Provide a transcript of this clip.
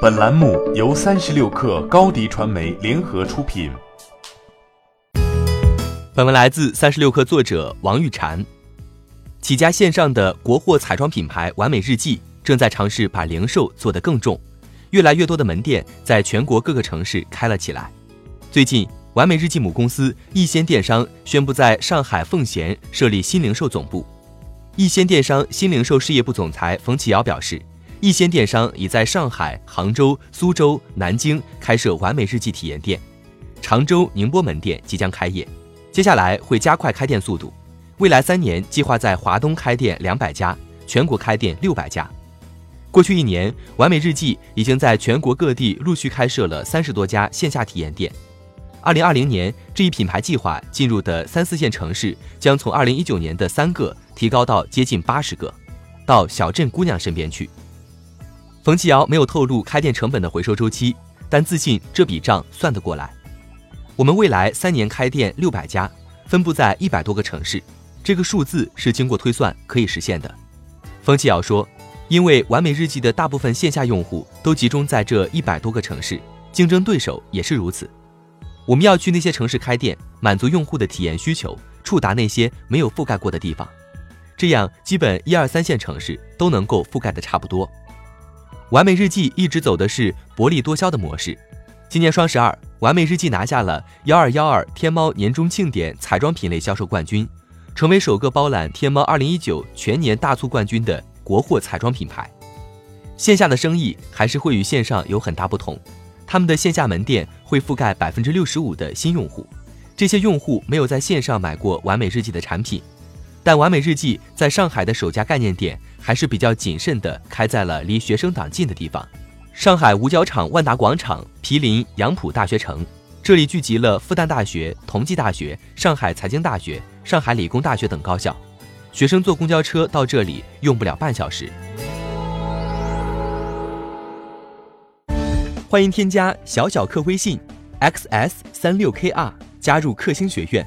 本栏目由三十六克高低传媒联合出品。本文来自三十六克作者王玉婵。几家线上的国货彩妆品牌完美日记正在尝试把零售做得更重，越来越多的门店在全国各个城市开了起来。最近，完美日记母公司逸仙电商宣布在上海奉贤设立新零售总部。逸仙电商新零售事业部总裁冯启尧表示，一些电商已在上海、杭州、苏州、南京开设完美日记体验店，常州、宁波门店即将开业，接下来会加快开店速度，未来三年计划在华东开店两百家，全国开店六百家。过去一年，完美日记已经在全国各地陆续开设了三十多家线下体验店。二零二零年，这一品牌计划进入的三四线城市将从二零一九年的三个提高到接近八十个，到小镇姑娘身边去。冯继尧没有透露开店成本的回收周期，但自信这笔账算得过来。我们未来三年开店六百家，分布在一百多个城市，这个数字是经过推算可以实现的。冯继尧说：“因为完美日记的大部分线下用户都集中在这一百多个城市，竞争对手也是如此。”我们要去那些城市开店，满足用户的体验需求，触达那些没有覆盖过的地方，这样基本一二三线城市都能够覆盖的差不多。完美日记一直走的是薄利多销的模式。今年双十二，完美日记拿下了幺二幺二天猫年终庆典彩妆品类销售冠军，成为首个包揽天猫二零一九全年大促冠军的国货彩妆品牌。线下的生意还是会与线上有很大不同。他们的线下门店会覆盖百分之六十五的新用户，这些用户没有在线上买过完美日记的产品，但完美日记在上海的首家概念店还是比较谨慎的开在了离学生党近的地方，上海五角场万达广场毗邻杨浦大学城，这里聚集了复旦大学、同济大学、上海财经大学、上海理工大学等高校，学生坐公交车到这里用不了半小时。欢迎添加小小客微信，xs 三六 kr，加入克星学院，